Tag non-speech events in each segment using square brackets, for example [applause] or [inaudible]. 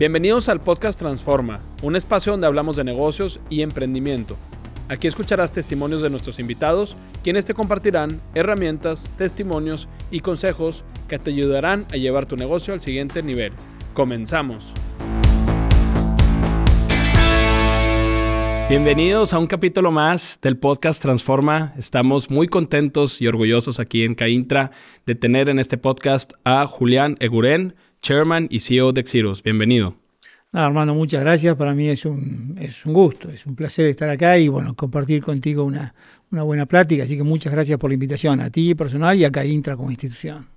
Bienvenidos al podcast Transforma, un espacio donde hablamos de negocios y emprendimiento. Aquí escucharás testimonios de nuestros invitados, quienes te compartirán herramientas, testimonios y consejos que te ayudarán a llevar tu negocio al siguiente nivel. Comenzamos. Bienvenidos a un capítulo más del podcast Transforma. Estamos muy contentos y orgullosos aquí en Caintra de tener en este podcast a Julián Eguren, Chairman y CEO de Exirus. Bienvenido. Armando, muchas gracias. Para mí es un, es un gusto, es un placer estar acá y bueno, compartir contigo una, una buena plática. Así que muchas gracias por la invitación a ti personal y a Caintra como institución.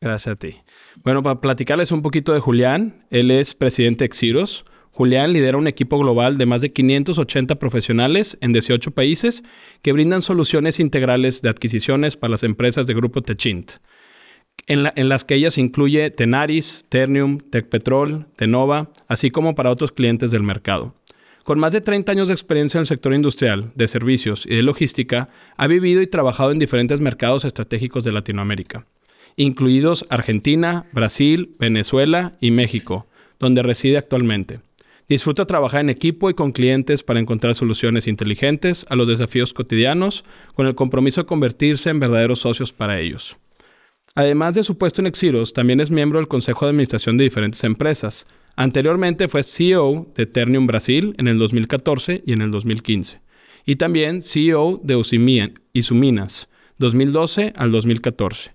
Gracias a ti. Bueno, para platicarles un poquito de Julián, él es presidente de Exirus. Julián lidera un equipo global de más de 580 profesionales en 18 países que brindan soluciones integrales de adquisiciones para las empresas de Grupo Techint en, las que ellas incluye Tenaris, Ternium, Tecpetrol, Tenova, así como para otros clientes del mercado. Con más de 30 años de experiencia en el sector industrial, de servicios y de logística, ha vivido y trabajado en diferentes mercados estratégicos de Latinoamérica, incluidos Argentina, Brasil, Venezuela y México, donde reside actualmente. Disfruta trabajar en equipo y con clientes para encontrar soluciones inteligentes a los desafíos cotidianos, con el compromiso de convertirse en verdaderos socios para ellos. Además de su puesto en Exiros, también es miembro del Consejo de Administración de diferentes empresas. Anteriormente fue CEO de Ternium Brasil en el 2014 y en el 2015. Y también CEO de Isuminas, 2012 al 2014.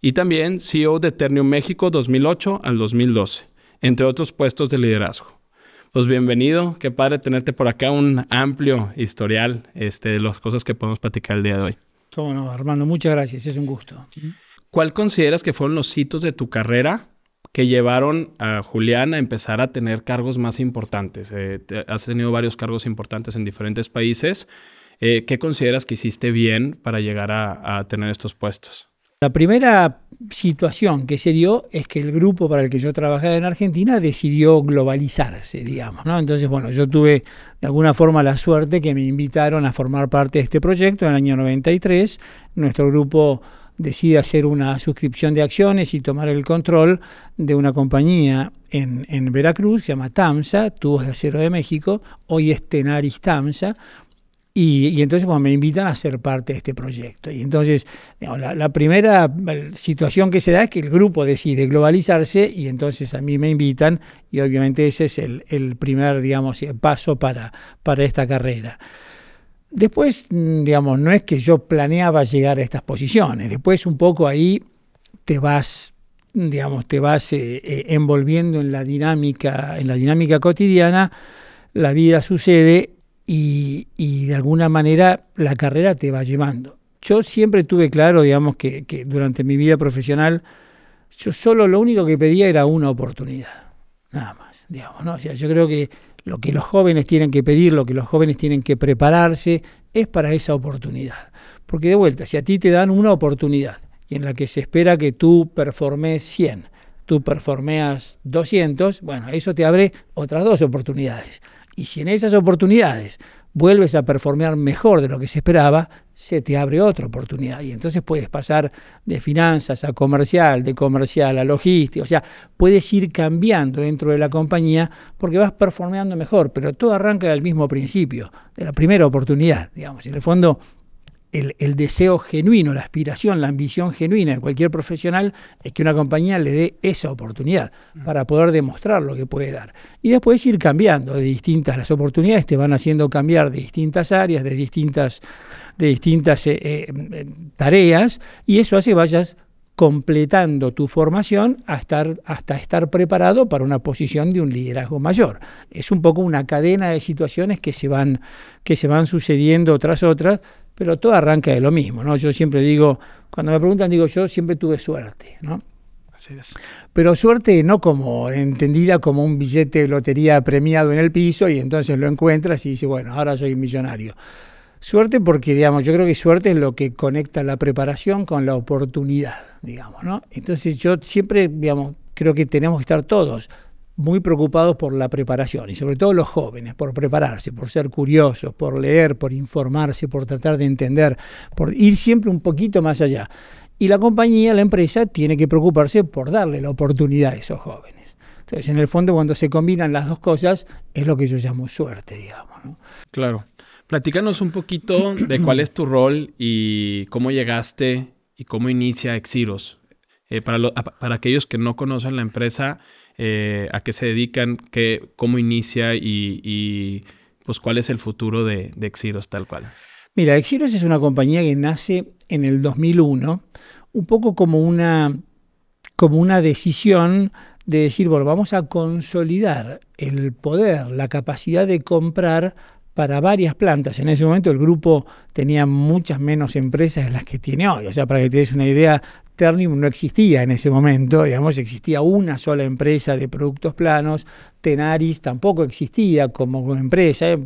Y también CEO de Ternium México 2008 al 2012, entre otros puestos de liderazgo. Pues bienvenido, qué padre tenerte por acá, un amplio historial este, de las cosas que podemos platicar el día de hoy. Cómo no, Armando, muchas gracias, es un gusto. ¿Cuál consideras que fueron los hitos de tu carrera que llevaron a Julián a empezar a tener cargos más importantes? Eh, has tenido varios cargos importantes en diferentes países. Eh, ¿Qué consideras que hiciste bien para llegar a, tener estos puestos? La primera situación que se dio es que el grupo para el que yo trabajaba en Argentina decidió globalizarse, digamos. Entonces, bueno, yo tuve de alguna forma la suerte que me invitaron a formar parte de este proyecto en el año 93. Nuestro grupo decide hacer una suscripción de acciones y tomar el control de una compañía en, en Veracruz, se llama TAMSA, Tubos de Acero de México, hoy es Tenaris TAMSA, y, entonces me invitan a ser parte de este proyecto. Y entonces la, primera situación que se da es que el grupo decide globalizarse y entonces a mí me invitan y obviamente ese es el, el primer digamos, paso para, para esta carrera. Después, mm, digamos, no es que yo planeaba llegar a estas posiciones, después un poco ahí te vas, digamos, te vas eh, eh, envolviendo en la dinámica, en la dinámica cotidiana, la vida sucede y, de alguna manera la carrera te va llevando. Yo siempre tuve claro, digamos, que, que durante mi vida profesional, yo solo lo único que pedía era una oportunidad, nada más, digamos, ¿no? O sea, yo creo que lo que los jóvenes tienen que pedir, lo que los jóvenes tienen que prepararse, es para esa oportunidad. Porque de vuelta, si a ti te dan una oportunidad y en la que se espera que tú performes 100, tú performeas 200, bueno, eso te abre otras dos oportunidades. Y si en esas oportunidades vuelves a performear mejor de lo que se esperaba, se te abre otra oportunidad. Y entonces puedes pasar de finanzas a comercial, de comercial a logística. O sea, puedes ir cambiando dentro de la compañía porque vas performeando mejor, pero todo arranca del mismo principio, de la primera oportunidad, digamos. En el fondo, el, deseo genuino, la aspiración, la ambición genuina de cualquier profesional es que una compañía le dé esa oportunidad mm. para poder demostrar lo que puede dar. Y después ir cambiando de distintas, las oportunidades te van haciendo cambiar de distintas áreas, de distintas, de distintas eh, eh, tareas, y eso hace que vayas completando tu formación hasta, hasta estar preparado para una posición de un liderazgo mayor. Es un poco una cadena de situaciones que se van, que se van sucediendo tras otras, pero todo arranca de lo mismo, ¿no? Yo siempre digo, cuando me preguntan, digo, yo siempre tuve suerte, ¿no? Así es. Pero suerte no como entendida como un billete de lotería premiado en el piso y entonces lo encuentras y dices, bueno, ahora soy millonario. Suerte porque, digamos, yo creo que suerte es lo que conecta la preparación con la oportunidad, digamos, ¿no? Entonces yo siempre, digamos, creo que tenemos que estar todos muy preocupados por la preparación y sobre todo los jóvenes, por prepararse, por ser curiosos, por leer, por informarse, por tratar de entender, por ir siempre un poquito más allá. Y la compañía, la empresa, tiene que preocuparse por darle la oportunidad a esos jóvenes. Entonces, en el fondo, cuando se combinan las dos cosas, es lo que yo llamo suerte, digamos. ¿no? Claro. Platícanos un poquito de cuál es tu rol y cómo llegaste y cómo inicia Exiros. Eh, para, para, aquellos que no conocen la empresa, eh, a qué se dedican, qué, cómo inicia y, y, pues cuál es el futuro de, de Exiros tal cual. Mira, Exiros es una compañía que nace en el 2001, un poco como una, como una decisión de decir, bueno, vamos a consolidar el poder, la capacidad de comprar para varias plantas. En ese momento el grupo tenía muchas menos empresas de las que tiene hoy. O sea, para que te des una idea, Ternium no existía en ese momento, digamos, existía una sola empresa de productos planos, Tenaris tampoco existía como empresa, eh,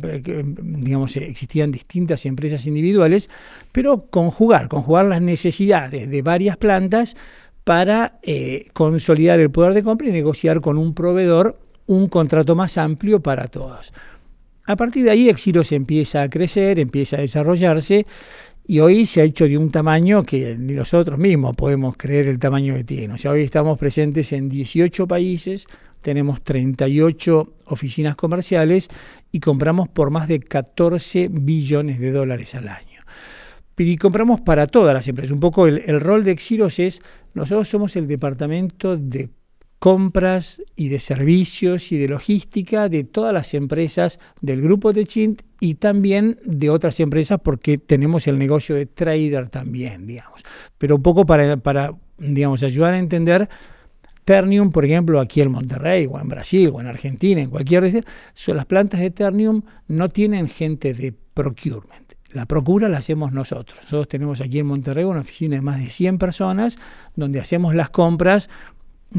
digamos, existían distintas empresas individuales, pero conjugar, conjugar las necesidades de varias plantas para eh, consolidar el poder de compra y negociar con un proveedor un contrato más amplio para todos. A partir de ahí Exiros empieza a crecer, empieza a desarrollarse y hoy se ha hecho de un tamaño que ni nosotros mismos podemos creer el tamaño que tiene. O sea, hoy estamos presentes en 18 países, tenemos 38 oficinas comerciales y compramos por más de 14 billones de dólares al año. Y compramos para todas las empresas. Un poco el, el rol de Exiros es, nosotros somos el departamento de compras y de servicios y de logística de todas las empresas del grupo de Chint y también de otras empresas porque tenemos el negocio de trader también, digamos. Pero un poco para, para digamos, ayudar a entender Ternium, por ejemplo, aquí en Monterrey o en Brasil o en Argentina, en cualquier las plantas de Ternium no tienen gente de procurement. La procura la hacemos nosotros. Nosotros tenemos aquí en Monterrey una oficina de más de 100 personas donde hacemos las compras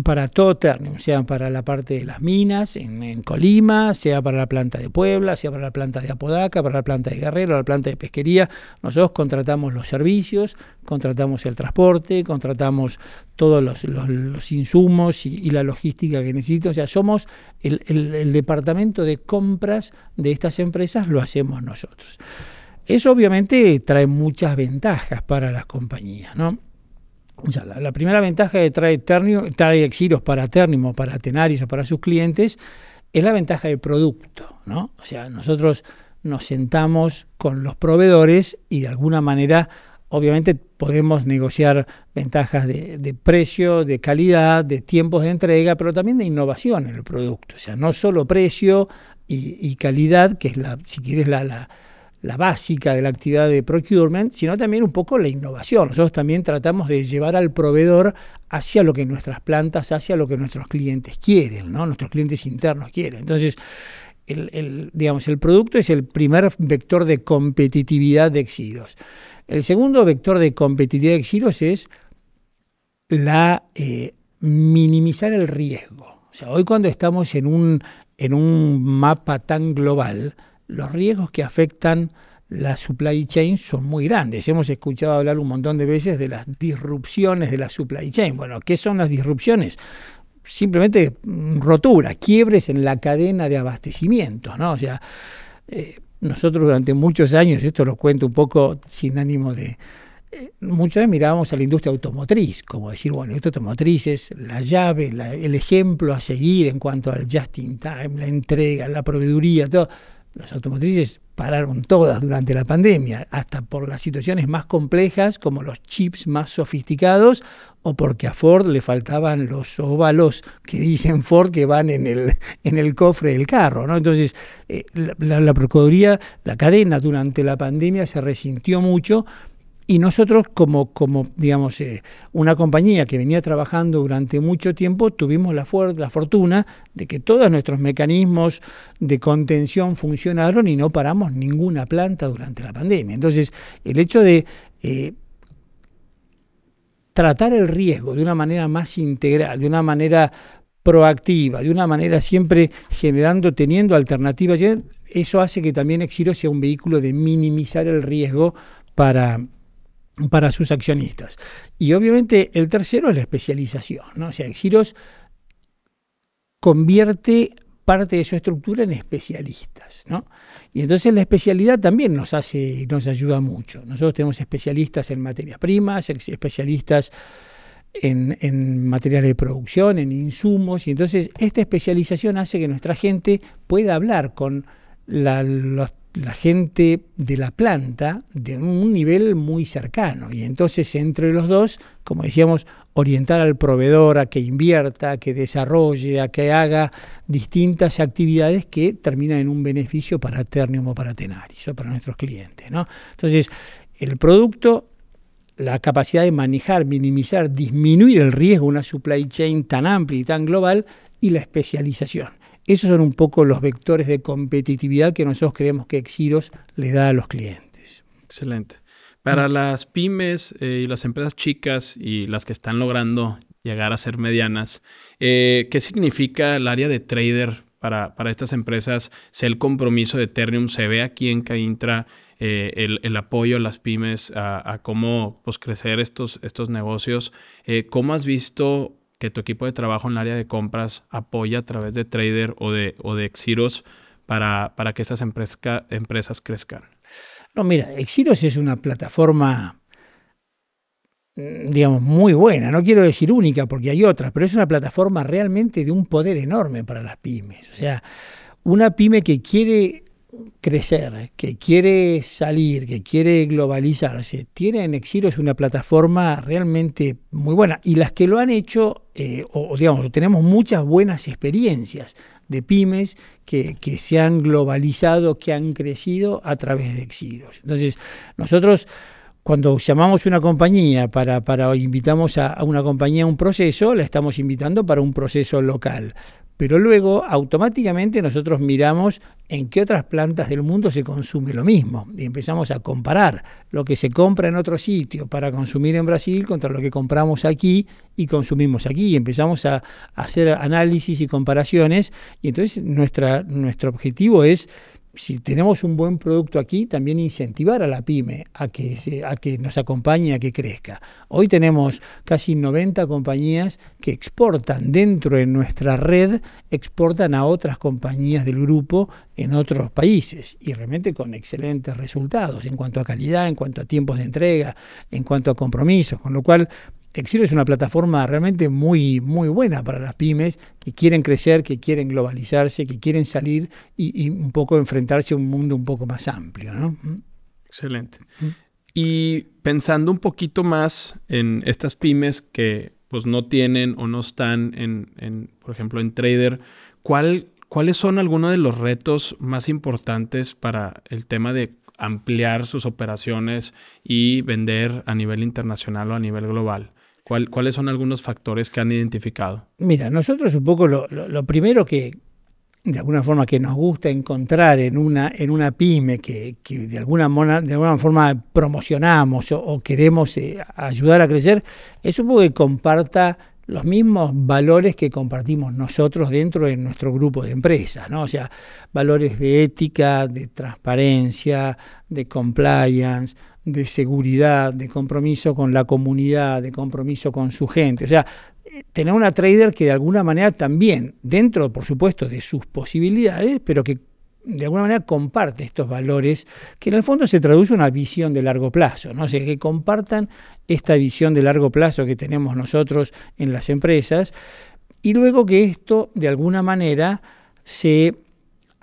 para todo Ternium, sea para la parte de las minas en, Colima, sea para la planta de Puebla, sea para la planta de Apodaca, para la planta de Guerrero, la planta de pesquería. Nosotros contratamos los servicios, contratamos el transporte, contratamos todos los, insumos y, la logística que necesito. O sea, somos el, el departamento de compras de estas empresas, lo hacemos nosotros. Eso obviamente trae muchas ventajas para las compañías, ¿no? La, primera ventaja que trae, Ternium, trae Exiros para Ternium o para Tenaris o para sus clientes es la ventaja de producto. ¿no? O sea, nosotros nos sentamos con los proveedores y de alguna manera, obviamente, podemos negociar ventajas de, precio, de calidad, de tiempos de entrega, pero también de innovación en el producto. O sea, no solo precio y, calidad, que es la, si quieres, la la básica de la actividad de procurement, sino también un poco la innovación. Nosotros también tratamos de llevar al proveedor hacia lo que nuestras plantas, hacia lo que nuestros clientes quieren, ¿no? nuestros clientes internos quieren. Entonces, el, digamos, el producto es el primer vector de competitividad de Exiros. El segundo vector de competitividad de Exiros es la eh, minimizar el riesgo. O sea, hoy cuando estamos en un, en un mapa tan global, los riesgos que afectan la supply chain son muy grandes. Hemos escuchado hablar un montón de veces de las disrupciones de la supply chain. Bueno, ¿qué son las disrupciones? Simplemente mm, rotura, quiebres en la cadena de abastecimiento, ¿no? O sea, eh, nosotros durante muchos años, esto lo cuento un poco sin ánimo de... Eh, muchas veces mirábamos a la industria automotriz, como decir, bueno, la automotriz es la llave, el ejemplo a seguir en cuanto al just in time, la entrega, la proveeduría, todo las automotrices pararon todas durante la pandemia, hasta por las situaciones más complejas como los chips más sofisticados o porque a Ford le faltaban los óvalos que dicen Ford que van en el, en el cofre del carro. ¿no? Entonces, eh, la, la Procuraduría, la cadena durante la pandemia se resintió mucho y nosotros, como, como digamos, eh, una compañía que venía trabajando durante mucho tiempo, tuvimos la, la fortuna de que todos nuestros mecanismos de contención funcionaron y no paramos ninguna planta durante la pandemia. Entonces, el hecho de eh, tratar el riesgo de una manera más integral, de una manera proactiva, de una manera siempre generando, teniendo alternativas, eso hace que también Exiro sea un vehículo de minimizar el riesgo para, para sus accionistas. Y obviamente el tercero es la especialización. ¿no? O sea, Exiros convierte parte de su estructura en especialistas. ¿no? Y entonces la especialidad también nos hace, nos ayuda mucho. Nosotros tenemos especialistas en materias primas, especialistas en, materiales de producción, en insumos, y entonces esta especialización hace que nuestra gente pueda hablar con la, la gente de la planta de un nivel muy cercano. Y entonces entre los dos, como decíamos, orientar al proveedor a que invierta, a que desarrolle, a que haga distintas actividades que terminan en un beneficio para Ternium o para Tenaris o para nuestros clientes. ¿no? Entonces, el producto, la capacidad de manejar, minimizar, disminuir el riesgo una supply chain tan amplia y tan global y la especialización. Esos son un poco los vectores de competitividad que nosotros creemos que Exiros le da a los clientes. Excelente. Para las pymes eh, y las empresas chicas y las que están logrando llegar a ser medianas, eh, ¿qué significa el área de trader para, para, estas empresas? ¿Se el compromiso de Ethereum? ¿Se ve aquí en Caintra eh, el, apoyo a las pymes a, cómo pues, crecer estos, estos negocios? ¿Cómo has visto que tu equipo de trabajo en el área de compras apoya a través de trader o de, o de Exiros para, para que estas empresas crezcan? No, mira, Exiros es una plataforma, mm, digamos, muy buena. No quiero decir única porque hay otras, pero es una plataforma realmente de un poder enorme para las pymes. O sea, una pyme que quiere crecer, que quiere salir, que quiere globalizarse, tiene en Exiros una plataforma realmente muy buena. Y las que lo han hecho, eh, o digamos, tenemos muchas buenas experiencias de pymes que, se han globalizado, que han crecido a través de Exiros. Entonces, nosotros cuando llamamos una compañía para, para invitamos a, una compañía a un proceso, la estamos invitando para un proceso local pero luego automáticamente nosotros miramos en qué otras plantas del mundo se consume lo mismo y empezamos a comparar lo que se compra en otro sitio para consumir en Brasil contra lo que compramos aquí y consumimos aquí y empezamos a, hacer análisis y comparaciones y entonces nuestra, nuestro objetivo es si tenemos un buen producto aquí, también incentivar a la pyme a que, a que nos acompañe, a que crezca. Hoy tenemos casi 90 compañías que exportan dentro de nuestra red, exportan a otras compañías del grupo en otros países y realmente con excelentes resultados en cuanto a calidad, en cuanto a tiempos de entrega, en cuanto a compromisos, con lo cual Exiro es una plataforma realmente muy, muy buena para las pymes que quieren crecer, que quieren globalizarse, que quieren salir y, un poco enfrentarse a un mundo un poco más amplio. ¿no? ¿Mm? Excelente. ¿Mm? Y pensando un poquito más en estas pymes que pues no tienen o no están en, por ejemplo, en Trader, ¿cuál, ¿cuáles son algunos de los retos más importantes para el tema de ampliar sus operaciones y vender a nivel internacional o a nivel global? ¿Cuáles son algunos factores que han identificado? Mira, nosotros un poco lo, primero que de alguna forma que nos gusta encontrar en una, en una pyme que, de, alguna de alguna forma promocionamos o, queremos eh, ayudar a crecer, es un poco que comparta los mismos valores que compartimos nosotros dentro de nuestro grupo de empresas, ¿no? O sea, valores de ética, de transparencia, de compliance, de seguridad, de compromiso con la comunidad, de compromiso con su gente. O sea, tener una trader que de alguna manera también, dentro, por supuesto, de sus posibilidades, pero que de alguna manera comparte estos valores, que en el fondo se traduce una visión de largo plazo, ¿no? O sea, que compartan esta visión de largo plazo que tenemos nosotros en las empresas, y luego que esto, de alguna manera, se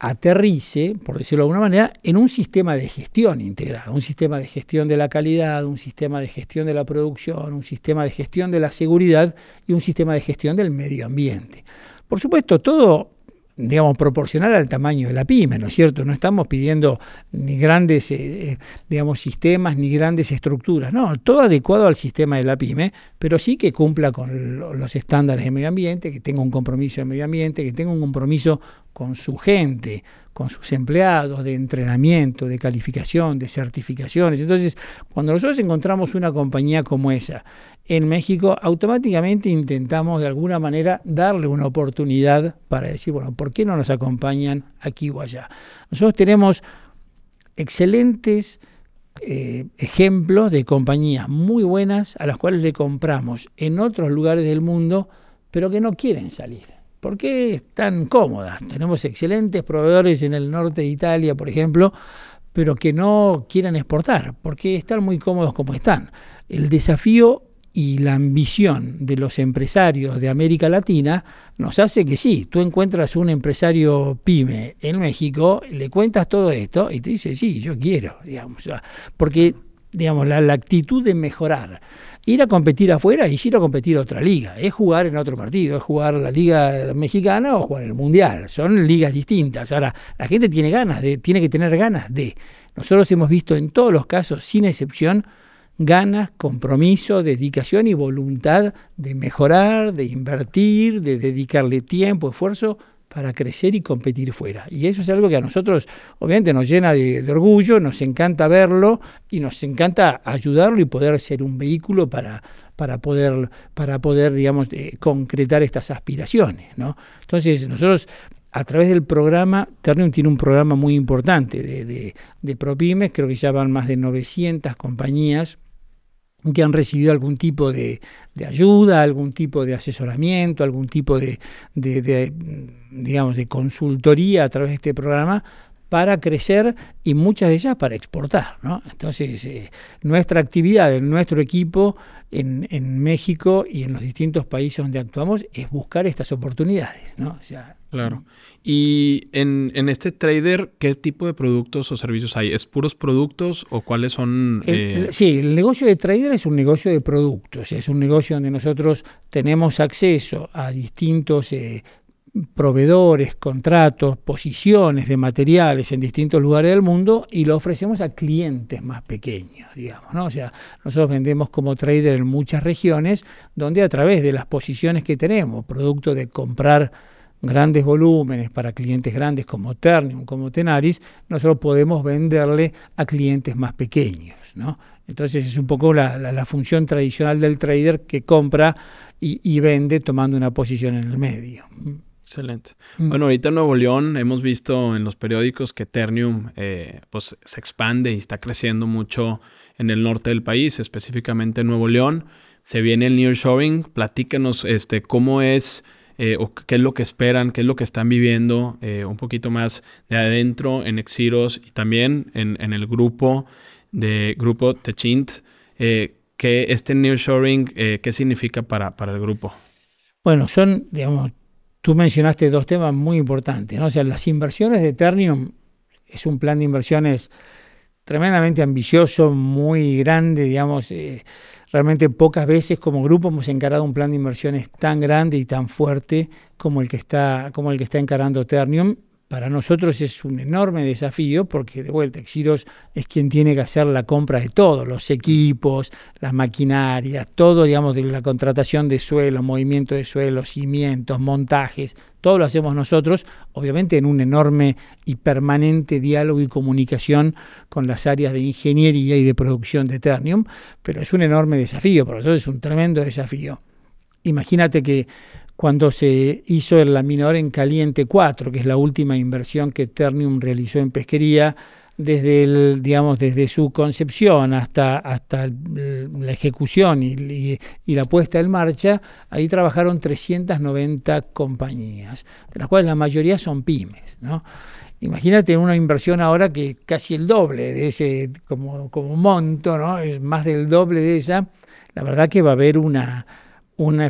aterrice, por decirlo de alguna manera, en un sistema de gestión integral, un sistema de gestión de la calidad, un sistema de gestión de la producción, un sistema de gestión de la seguridad y un sistema de gestión del medio ambiente. Por supuesto, todo digamos, proporcional al tamaño de la pyme, ¿no es cierto? No estamos pidiendo ni grandes, eh, eh, digamos, sistemas ni grandes estructuras, no, todo adecuado al sistema de la pyme, pero sí que cumpla con los estándares de medio ambiente, que tenga un compromiso de medio ambiente, que tenga un compromiso con su gente, con sus empleados, de entrenamiento, de calificación, de certificaciones. Entonces, cuando nosotros encontramos una compañía como esa en México, automáticamente intentamos de alguna manera darle una oportunidad para decir, bueno, ¿por qué no nos acompañan aquí o allá? Nosotros tenemos excelentes eh, ejemplos de compañías muy buenas a las cuales le compramos en otros lugares del mundo, pero que no quieren salir. ¿Por qué están cómodas? Tenemos excelentes proveedores en el norte de Italia, por ejemplo, pero que no quieran exportar, porque están muy cómodos como están. El desafío y la ambición de los empresarios de América Latina nos hace que sí, tú encuentras un empresario pyme en México, le cuentas todo esto y te dice, sí, yo quiero, digamos, porque digamos, la actitud de mejorar, ir a competir afuera y ir a competir a otra liga, es jugar en otro partido, es jugar la liga mexicana o jugar el mundial, son ligas distintas. Ahora, la gente tiene ganas de, tiene que tener ganas de. Nosotros hemos visto en todos los casos, sin excepción, ganas, compromiso, dedicación y voluntad de mejorar, de invertir, de dedicarle tiempo, esfuerzo para crecer y competir fuera. Y eso es algo que a nosotros obviamente nos llena de, orgullo, nos encanta verlo y nos encanta ayudarlo y poder ser un vehículo para, para poder, para poder digamos, eh, concretar estas aspiraciones. ¿no? Entonces nosotros a través del programa, Ternium tiene un programa muy importante de, de, de ProPymes, creo que ya van más de 900 compañías que han recibido algún tipo de, ayuda, algún tipo de asesoramiento, algún tipo de, digamos, de consultoría a través de este programa para crecer y muchas de ellas para exportar. ¿no? Entonces, eh, nuestra actividad, de nuestro equipo en, en, México y en los distintos países donde actuamos es buscar estas oportunidades. ¿no? O sea, claro. Y en, en, este trader, ¿qué tipo de productos o servicios hay? ¿Es puros productos o cuáles son? Eh? sí, el negocio de trader es un negocio de productos. Es un negocio donde nosotros tenemos acceso a distintos eh, proveedores, contratos, posiciones de materiales en distintos lugares del mundo y lo ofrecemos a clientes más pequeños, digamos, ¿no? O sea, nosotros vendemos como trader en muchas regiones donde a través de las posiciones que tenemos, producto de comprar grandes volúmenes para clientes grandes como Ternium, como Tenaris, nosotros podemos venderle a clientes más pequeños, ¿no? Entonces es un poco la, la, función tradicional del trader que compra y, y vende tomando una posición en el medio. Excelente. Mm. Bueno, ahorita en Nuevo León hemos visto en los periódicos que Ternium eh, pues, se expande y está creciendo mucho en el norte del país, específicamente en Nuevo León. Se viene el nearshoring. Platícanos este, cómo es eh, o qué es lo que esperan, qué es lo que están viviendo eh, un poquito más de adentro en Exiros y también en, en el grupo de Grupo Techint. ¿Qué este nearshoring, qué significa para, para el grupo? Bueno, son, digamos, Tú mencionaste dos temas muy importantes, ¿no? O sea, las inversiones de Eternium es un plan de inversiones tremendamente ambicioso, muy grande, digamos, eh, realmente pocas veces como grupo hemos encarado un plan de inversiones tan grande y tan fuerte como el que está, como el que está encarando Ternium para nosotros es un enorme desafío porque de vuelta Exiros es quien tiene que hacer la compra de todos los equipos, las maquinarias, todo, digamos, de la contratación de suelo, movimiento de suelo, cimientos, montajes, todo lo hacemos nosotros, obviamente en un enorme y permanente diálogo y comunicación con las áreas de ingeniería y de producción de Ternium, pero es un enorme desafío, para nosotros es un tremendo desafío. Imagínate que cuando se hizo el laminador en caliente 4, que es la última inversión que Ternium realizó en pesquería, desde el, digamos, desde su concepción hasta, hasta la ejecución y, la puesta en marcha, ahí trabajaron 390 compañías, de las cuales la mayoría son pymes. ¿no? Imagínate una inversión ahora que casi el doble de ese como, como monto, ¿no? es más del doble de esa, la verdad que va a haber una, una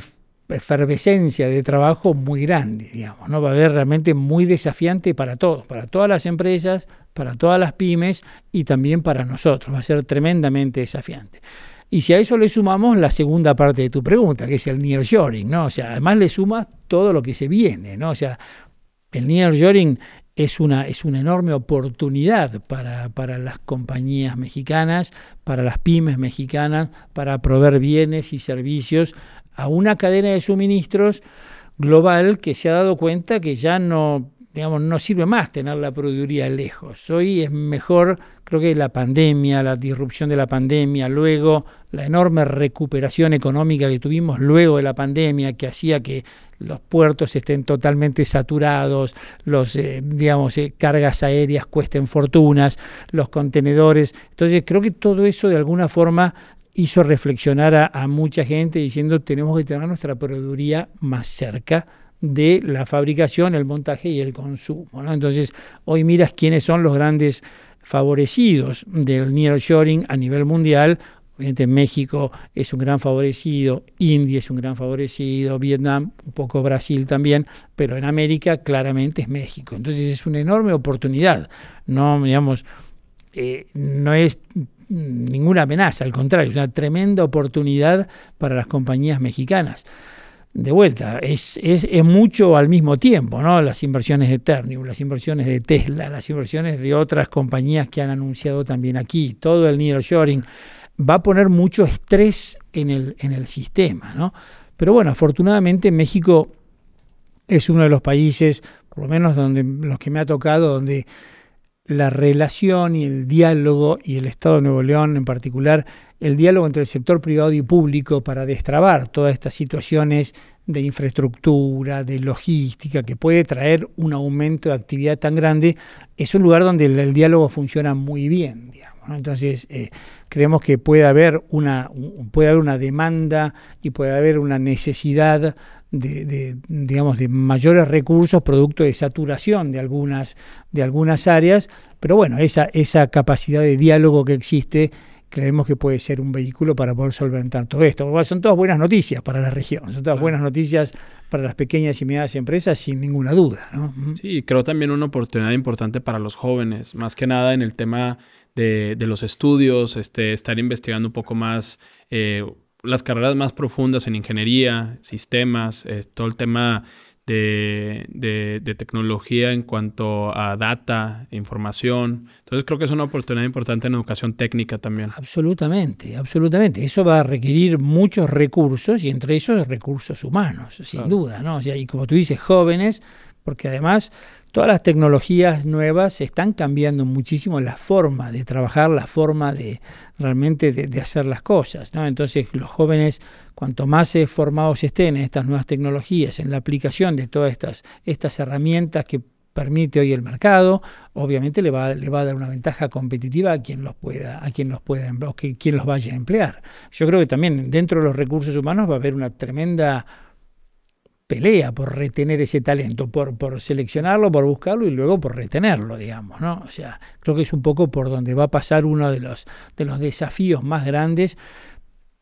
efervescencia de trabajo muy grande, digamos, ¿no? Va a haber realmente muy desafiante para todos, para todas las empresas, para todas las pymes y también para nosotros, va a ser tremendamente desafiante. Y si a eso le sumamos la segunda parte de tu pregunta, que es el nearshoring, ¿no? O sea, además le sumas todo lo que se viene, ¿no? O sea, el nearshoring es una, es una enorme oportunidad para, para, las compañías mexicanas, para las pymes mexicanas, para proveer bienes y servicios a una cadena de suministros global que se ha dado cuenta que ya no, digamos, no sirve más tener la proveeduría lejos. Hoy es mejor, creo que la pandemia, la disrupción de la pandemia, luego la enorme recuperación económica que tuvimos luego de la pandemia, que hacía que los puertos estén totalmente saturados, los, eh, digamos, eh, cargas aéreas cuesten fortunas, los contenedores. Entonces creo que todo eso de alguna forma hizo reflexionar a, mucha gente diciendo tenemos que tener nuestra proveeduría más cerca de la fabricación, el montaje y el consumo. Entonces, hoy miras quiénes son los grandes favorecidos del nearshoring a nivel mundial. Obviamente México es un gran favorecido, India es un gran favorecido, Vietnam, un poco Brasil también, pero en América claramente es México. Entonces es una enorme oportunidad. No, digamos, eh, no es ninguna amenaza, al contrario, es una tremenda oportunidad para las compañías mexicanas. De vuelta, es, es, es, mucho al mismo tiempo, ¿no? Las inversiones de Ternium, las inversiones de Tesla, las inversiones de otras compañías que han anunciado también aquí, todo el nearshoring va a poner mucho estrés en el, en el sistema. ¿no? Pero bueno, afortunadamente México es uno de los países, por lo menos donde los que me ha tocado, donde la relación y el diálogo, y el Estado de Nuevo León en particular, el diálogo entre el sector privado y público para destrabar todas estas situaciones de infraestructura, de logística, que puede traer un aumento de actividad tan grande, es un lugar donde el, diálogo funciona muy bien. Entonces, eh, creemos que puede haber, una, puede haber una demanda y puede haber una necesidad de, digamos, de mayores recursos producto de saturación de algunas, de algunas áreas, pero bueno, esa, esa capacidad de diálogo que existe creemos que puede ser un vehículo para poder solventar todo esto. Son todas buenas noticias para la región, son todas buenas noticias para las pequeñas y medianas empresas, sin ninguna duda. ¿no? Sí, creo también una oportunidad importante para los jóvenes, más que nada en el tema de, los estudios, este, estar investigando un poco más eh, las carreras más profundas en ingeniería, sistemas, eh, todo el tema de, de, tecnología en cuanto a data, información. Entonces creo que es una oportunidad importante en educación técnica también. Absolutamente, absolutamente. Eso va a requerir muchos recursos y entre esos recursos humanos, sin duda, ¿no? O sea, y como tú dices, jóvenes, porque además todas las tecnologías nuevas están cambiando muchísimo la forma de trabajar, la forma de realmente de, hacer las cosas. ¿no? Entonces los jóvenes, cuanto más formados estén en estas nuevas tecnologías, en la aplicación de todas estas, estas herramientas que permite hoy el mercado, obviamente le va, le va a dar una ventaja competitiva a quien los pueda, a quien los pueda, o que, quien los vaya a emplear. Yo creo que también dentro de los recursos humanos va a haber una tremenda pelea por retener ese talento, por, por seleccionarlo, por buscarlo y luego por retenerlo, digamos, ¿no? O sea, creo que es un poco por donde va a pasar uno de los, de los desafíos más grandes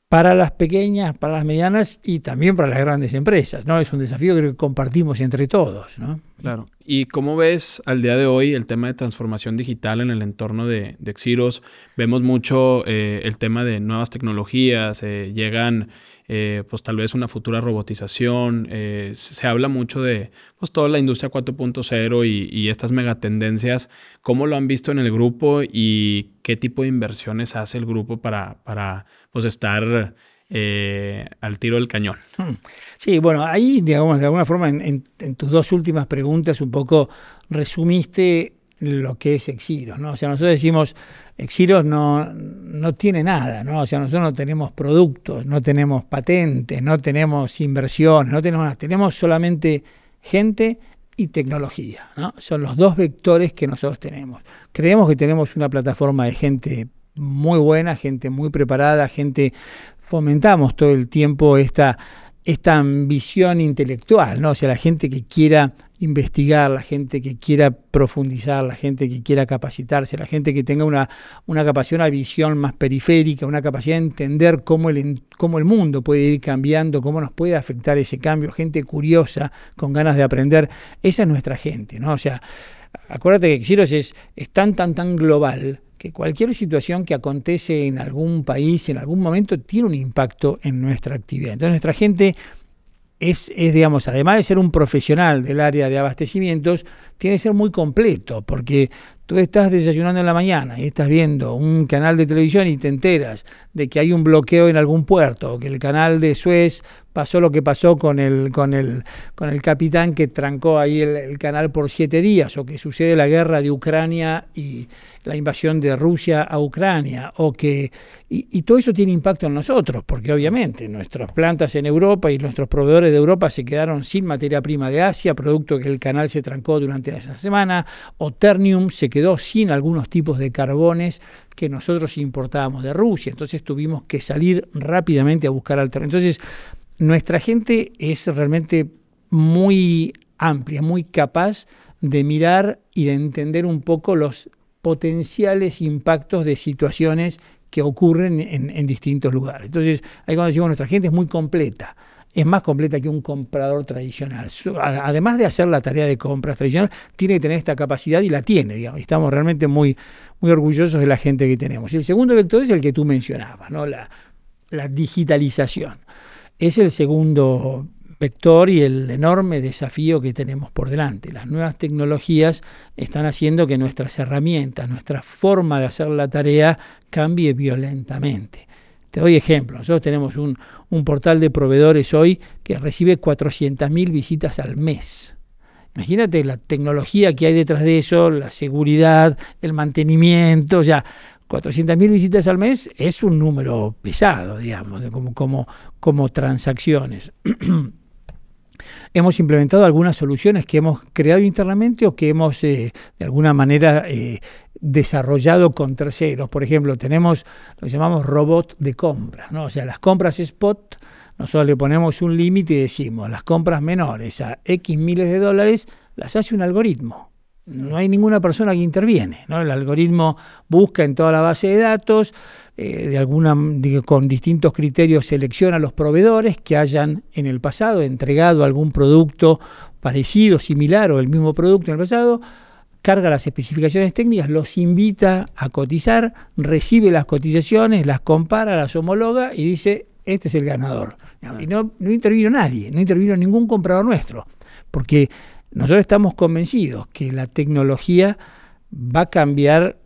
para las pequeñas, para las medianas y también para las grandes empresas, ¿no? Es un desafío que compartimos entre todos, ¿no? Claro. ¿Y cómo ves al día de hoy el tema de transformación digital en el entorno de, de Xiros? Vemos mucho eh, el tema de nuevas tecnologías, eh, llegan eh, pues tal vez una futura robotización, se habla mucho de pues toda la industria 4.0 y, y, estas megatendencias. ¿Cómo lo han visto en el grupo y qué tipo de inversiones hace el grupo para, para pues estar eh, al tiro del cañón. Hmm. Sí, bueno, ahí, digamos, de alguna forma, en, tus dos últimas preguntas, un poco resumiste lo que es Exiros, ¿no? O sea, nosotros decimos, Exiros no, no tiene nada, ¿no? O sea, nosotros no tenemos productos, no tenemos patentes, no tenemos inversiones, no tenemos nada, tenemos solamente gente y tecnología, ¿no? Son los dos vectores que nosotros tenemos. Creemos que tenemos una plataforma de gente muy buena, gente muy preparada, gente, fomentamos todo el tiempo esta, esta ambición intelectual, ¿no? O sea, la gente que quiera investigar, la gente que quiera profundizar, la gente que quiera capacitarse, la gente que tenga una, una capacidad, una visión más periférica, una capacidad de entender cómo el, cómo el mundo puede ir cambiando, cómo nos puede afectar ese cambio, gente curiosa, con ganas de aprender, esa es nuestra gente, ¿no? O sea, acuérdate que Xiros es, es tan, tan, tan global que cualquier situación que acontece en algún país, en algún momento, tiene un impacto en nuestra actividad. Entonces nuestra gente es, digamos, además de ser un profesional del área de abastecimientos, tiene que ser muy completo, porque tú estás desayunando en la mañana y estás viendo un canal de televisión y te enteras de que hay un bloqueo en algún puerto, o que el canal de Suez pasó lo que pasó con el, con el, con el capitán que trancó ahí el, canal por siete días, o que sucede la guerra de Ucrania y la invasión de Rusia a Ucrania, o que, y, todo eso tiene impacto en nosotros, porque obviamente nuestras plantas en Europa y nuestros proveedores de Europa se quedaron sin materia prima de Asia, producto que el canal se trancó durante la semana, o Ternium se quedó sin algunos tipos de carbones que nosotros importábamos de Rusia, entonces tuvimos que salir rápidamente a buscar alternativas. Entonces, nuestra gente es realmente muy amplia, muy capaz de mirar y de entender un poco los potenciales impactos de situaciones que ocurren en, distintos lugares. Entonces, ahí cuando decimos nuestra gente es muy completa es más completa que un comprador tradicional. Además de hacer la tarea de compras tradicional, tiene que tener esta capacidad y la tiene, digamos. Estamos realmente muy, muy orgullosos de la gente que tenemos. Y el segundo vector es el que tú mencionabas, ¿no? la, la digitalización. Es el segundo vector y el enorme desafío que tenemos por delante. Las nuevas tecnologías están haciendo que nuestras herramientas, nuestra forma de hacer la tarea cambie violentamente. Te doy ejemplo. Nosotros tenemos un, portal de proveedores hoy que recibe 400.000 visitas al mes. Imagínate la tecnología que hay detrás de eso, la seguridad, el mantenimiento, ya 400.000 visitas al mes es un número pesado, digamos, como, como, como transacciones. [clears throat] hemos implementado algunas soluciones que hemos creado internamente o que hemos eh, de alguna manera eh, desarrollado con terceros. Por ejemplo, tenemos lo que llamamos robot de compras, ¿no? O sea, las compras spot, nosotros le ponemos un límite y decimos, las compras menores a X miles de dólares las hace un algoritmo. No hay ninguna persona que interviene. ¿no? El algoritmo busca en toda la base de datos, eh, de alguna, con distintos criterios selecciona los proveedores que hayan en el pasado entregado algún producto parecido, similar o el mismo producto en el pasado, carga las especificaciones técnicas, los invita a cotizar, recibe las cotizaciones, las compara, las homologa y dice, este es el ganador. Y no, no intervino nadie, no intervino ningún comprador nuestro, porque nosotros estamos convencidos que la tecnología va a cambiar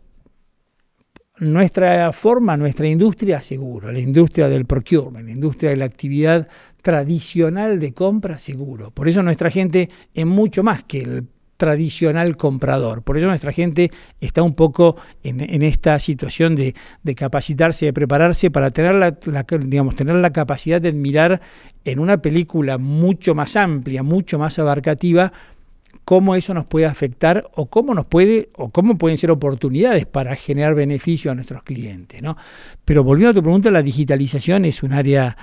nuestra forma, nuestra industria, seguro, la industria del procurement, la industria de la actividad tradicional de compra, seguro. Por eso nuestra gente es mucho más que el tradicional comprador. Por eso nuestra gente está un poco en, esta situación de, capacitarse, de prepararse para tener la, digamos, tener la capacidad de mirar en una película mucho más amplia, mucho más abarcativa, cómo eso nos puede afectar o cómo nos puede o cómo pueden ser oportunidades para generar beneficio a nuestros clientes. ¿no? Pero volviendo a tu pregunta, la digitalización es un área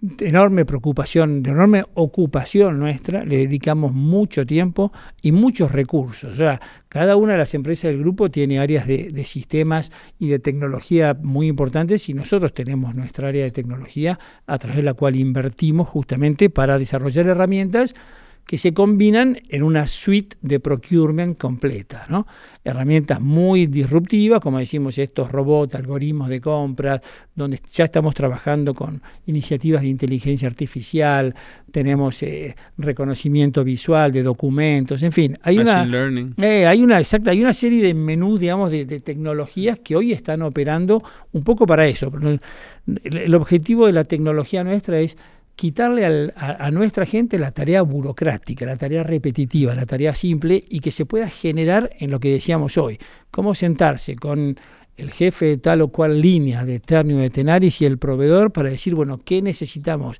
de enorme preocupación, de enorme ocupación nuestra, le dedicamos mucho tiempo y muchos recursos. O sea, cada una de las empresas del grupo tiene áreas de, de, sistemas y de tecnología muy importantes y nosotros tenemos nuestra área de tecnología a través de la cual invertimos justamente para desarrollar herramientas que se combinan en una suite de procurement completa. ¿no? Herramientas muy disruptivas, como decimos, estos robots, algoritmos de compras, donde ya estamos trabajando con iniciativas de inteligencia artificial, tenemos eh, reconocimiento visual de documentos, en fin, hay una, eh, hay una exacta, hay una serie de menús, digamos, de, de, tecnologías que hoy están operando un poco para eso. El objetivo de la tecnología nuestra es quitarle a, nuestra gente la tarea burocrática, la tarea repetitiva, la tarea simple y que se pueda generar en lo que decíamos hoy. Cómo sentarse con el jefe de tal o cual línea de Ternio de Tenaris y el proveedor para decir, bueno, ¿qué necesitamos?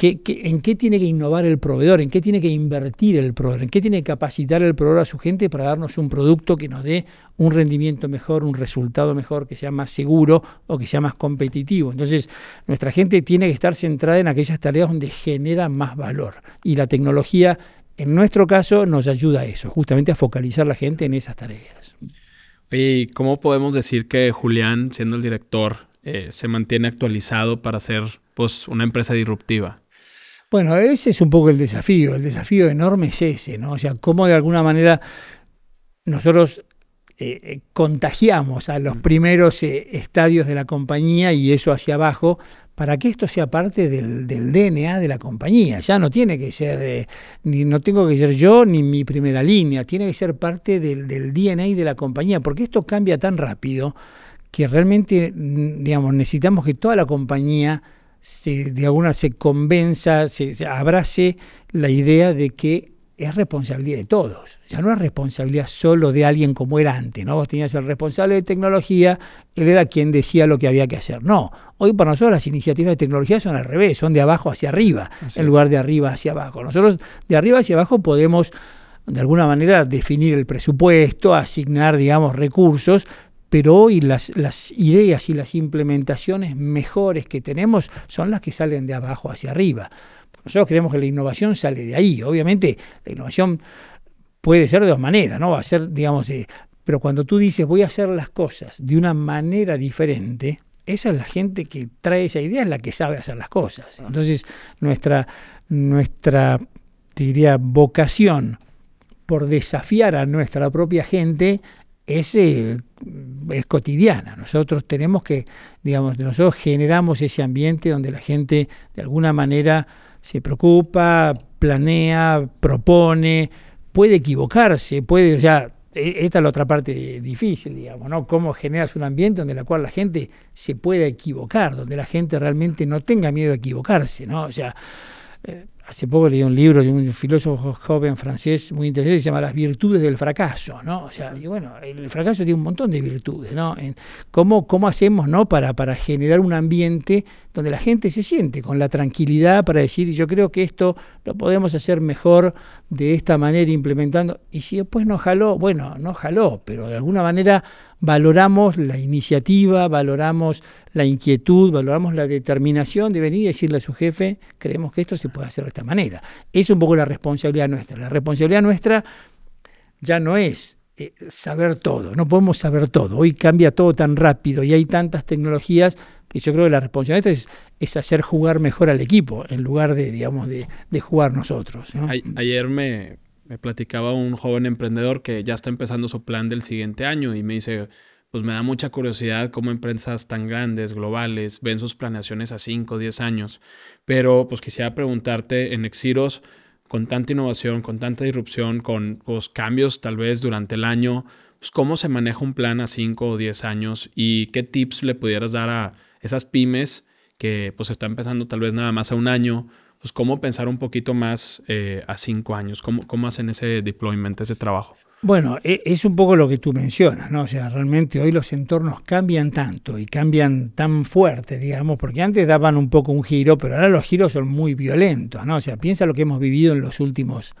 En qué tiene que innovar el proveedor? ¿En qué tiene que invertir el proveedor? ¿En qué tiene que capacitar el proveedor a su gente para darnos un producto que nos dé un rendimiento mejor, un resultado mejor, que sea más seguro o que sea más competitivo? Entonces, nuestra gente tiene que estar centrada en aquellas tareas donde genera más valor. Y la tecnología, en nuestro caso, nos ayuda a eso, justamente a focalizar la gente en esas tareas. ¿Y cómo podemos decir que Julián, siendo el director, eh, se mantiene actualizado para ser pues, una empresa disruptiva? Bueno, ese es un poco el desafío. El desafío enorme es ese, ¿no? O sea, cómo de alguna manera nosotros eh, eh, contagiamos a los mm. primeros eh, estadios de la compañía y eso hacia abajo para que esto sea parte del, DNA de la compañía. Ya no tiene que ser, ni no tengo que ser yo ni mi primera línea, tiene que ser parte del, del DNA de la compañía, porque esto cambia tan rápido que realmente, mm, digamos, necesitamos que toda la compañía se, de alguna se convenza, se, abrace la idea de que es responsabilidad de todos. Ya no es responsabilidad solo de alguien como era antes, ¿no? Vos tenías el responsable de tecnología, él era quien decía lo que había que hacer. No, hoy para nosotros las iniciativas de tecnología son al revés, son de abajo hacia arriba, en lugar de arriba hacia abajo. Nosotros de arriba hacia abajo podemos de alguna manera definir el presupuesto, asignar, digamos, recursos, pero hoy las, las, ideas y las implementaciones mejores que tenemos son las que salen de abajo hacia arriba. Nosotros creemos que la innovación sale de ahí. Obviamente, la innovación puede ser de dos maneras, ¿no? Va a ser, digamos, Pero cuando tú dices voy a hacer las cosas de una manera diferente, esa es la gente que trae esa idea, es la que sabe hacer las cosas. Entonces, nuestra, nuestra diría, vocación por desafiar a nuestra propia gente es, eh, es cotidiana. Nosotros tenemos que, digamos, nosotros generamos ese ambiente donde la gente de alguna manera se preocupa, planea, propone, puede equivocarse, puede, o sea, e, esta es la otra parte difícil, digamos, ¿no? Cómo generas un ambiente donde la cual la gente se pueda equivocar, donde la gente realmente no tenga miedo a equivocarse, ¿no? O sea, eh, hace poco leí un libro de un filósofo joven francés muy interesante, se llama Las virtudes del fracaso, ¿no? O sea, y bueno, el fracaso tiene un montón de virtudes, ¿no? ¿Cómo, cómo hacemos, ¿no? Para, para generar un ambiente donde la gente se siente con la tranquilidad para decir, yo creo que esto lo podemos hacer mejor de esta manera implementando, y si después no jaló, bueno, no jaló, pero de alguna manera valoramos la iniciativa, valoramos la inquietud, valoramos la determinación de venir y decirle a su jefe, creemos que esto se puede hacer de esta manera. Es un poco la responsabilidad nuestra. La responsabilidad nuestra ya no es eh, saber todo, no podemos saber todo. Hoy cambia todo tan rápido y hay tantas tecnologías que yo creo que la responsabilidad es, es hacer jugar mejor al equipo en lugar de, digamos, de, jugar nosotros. Ayer me, me platicaba un joven emprendedor que ya está empezando su plan del siguiente año y me dice, pues me da mucha curiosidad cómo empresas tan grandes, globales, ven sus planeaciones a 5 o 10 años. Pero pues quisiera preguntarte en Exiros, con tanta innovación, con tanta disrupción, con pues, cambios tal vez durante el año, pues cómo se maneja un plan a 5 o 10 años y qué tips le pudieras dar a esas pymes que pues están empezando tal vez nada más a un año pues cómo pensar un poquito más eh, a cinco años, ¿Cómo, cómo hacen ese deployment, ese trabajo. Bueno, e, es un poco lo que tú mencionas, ¿no? O sea, realmente hoy los entornos cambian tanto y cambian tan fuerte, digamos, porque antes daban un poco un giro, pero ahora los giros son muy violentos, ¿no? O sea, piensa lo que hemos vivido en los últimos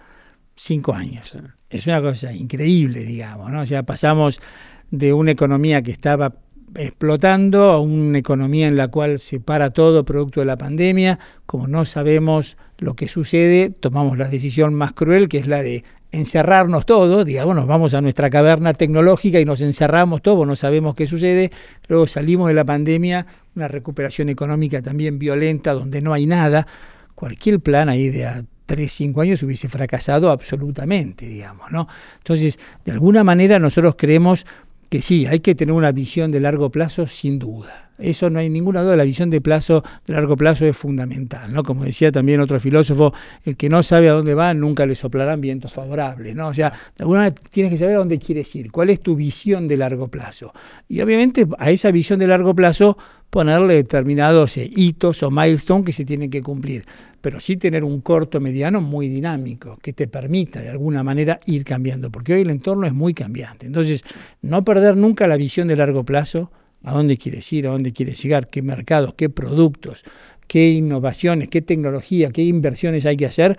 cinco años. Es una cosa increíble, digamos, ¿no? O sea, pasamos de una economía que estaba explotando a una economía en la cual se para todo producto de la pandemia. Como no sabemos lo que sucede, tomamos la decisión más cruel, que es la de encerrarnos todos, digamos, nos vamos a nuestra caverna tecnológica y nos encerramos todos, no sabemos qué sucede. Luego salimos de la pandemia, una recuperación económica también violenta, donde no hay nada. Cualquier plan ahí de a 3, 5 años hubiese fracasado absolutamente, digamos, ¿no? Entonces, de alguna manera nosotros creemos que sí, hay que tener una visión de largo plazo sin duda. Eso no hay ninguna duda, la visión de plazo de largo plazo es fundamental, ¿no? Como decía también otro filósofo, el que no sabe a dónde va nunca le soplarán vientos favorables, ¿no? O sea, de alguna manera tienes que saber a dónde quieres ir, cuál es tu visión de largo plazo. Y obviamente a esa visión de largo plazo ponerle determinados eh, hitos o milestones que se tienen que cumplir, pero sí tener un corto mediano muy dinámico, que te permita de alguna manera ir cambiando, porque hoy el entorno es muy cambiante. Entonces, no perder nunca la visión de largo plazo, a dónde quieres ir, a dónde quieres llegar, qué mercados, qué productos, qué innovaciones, qué tecnología, qué inversiones hay que hacer,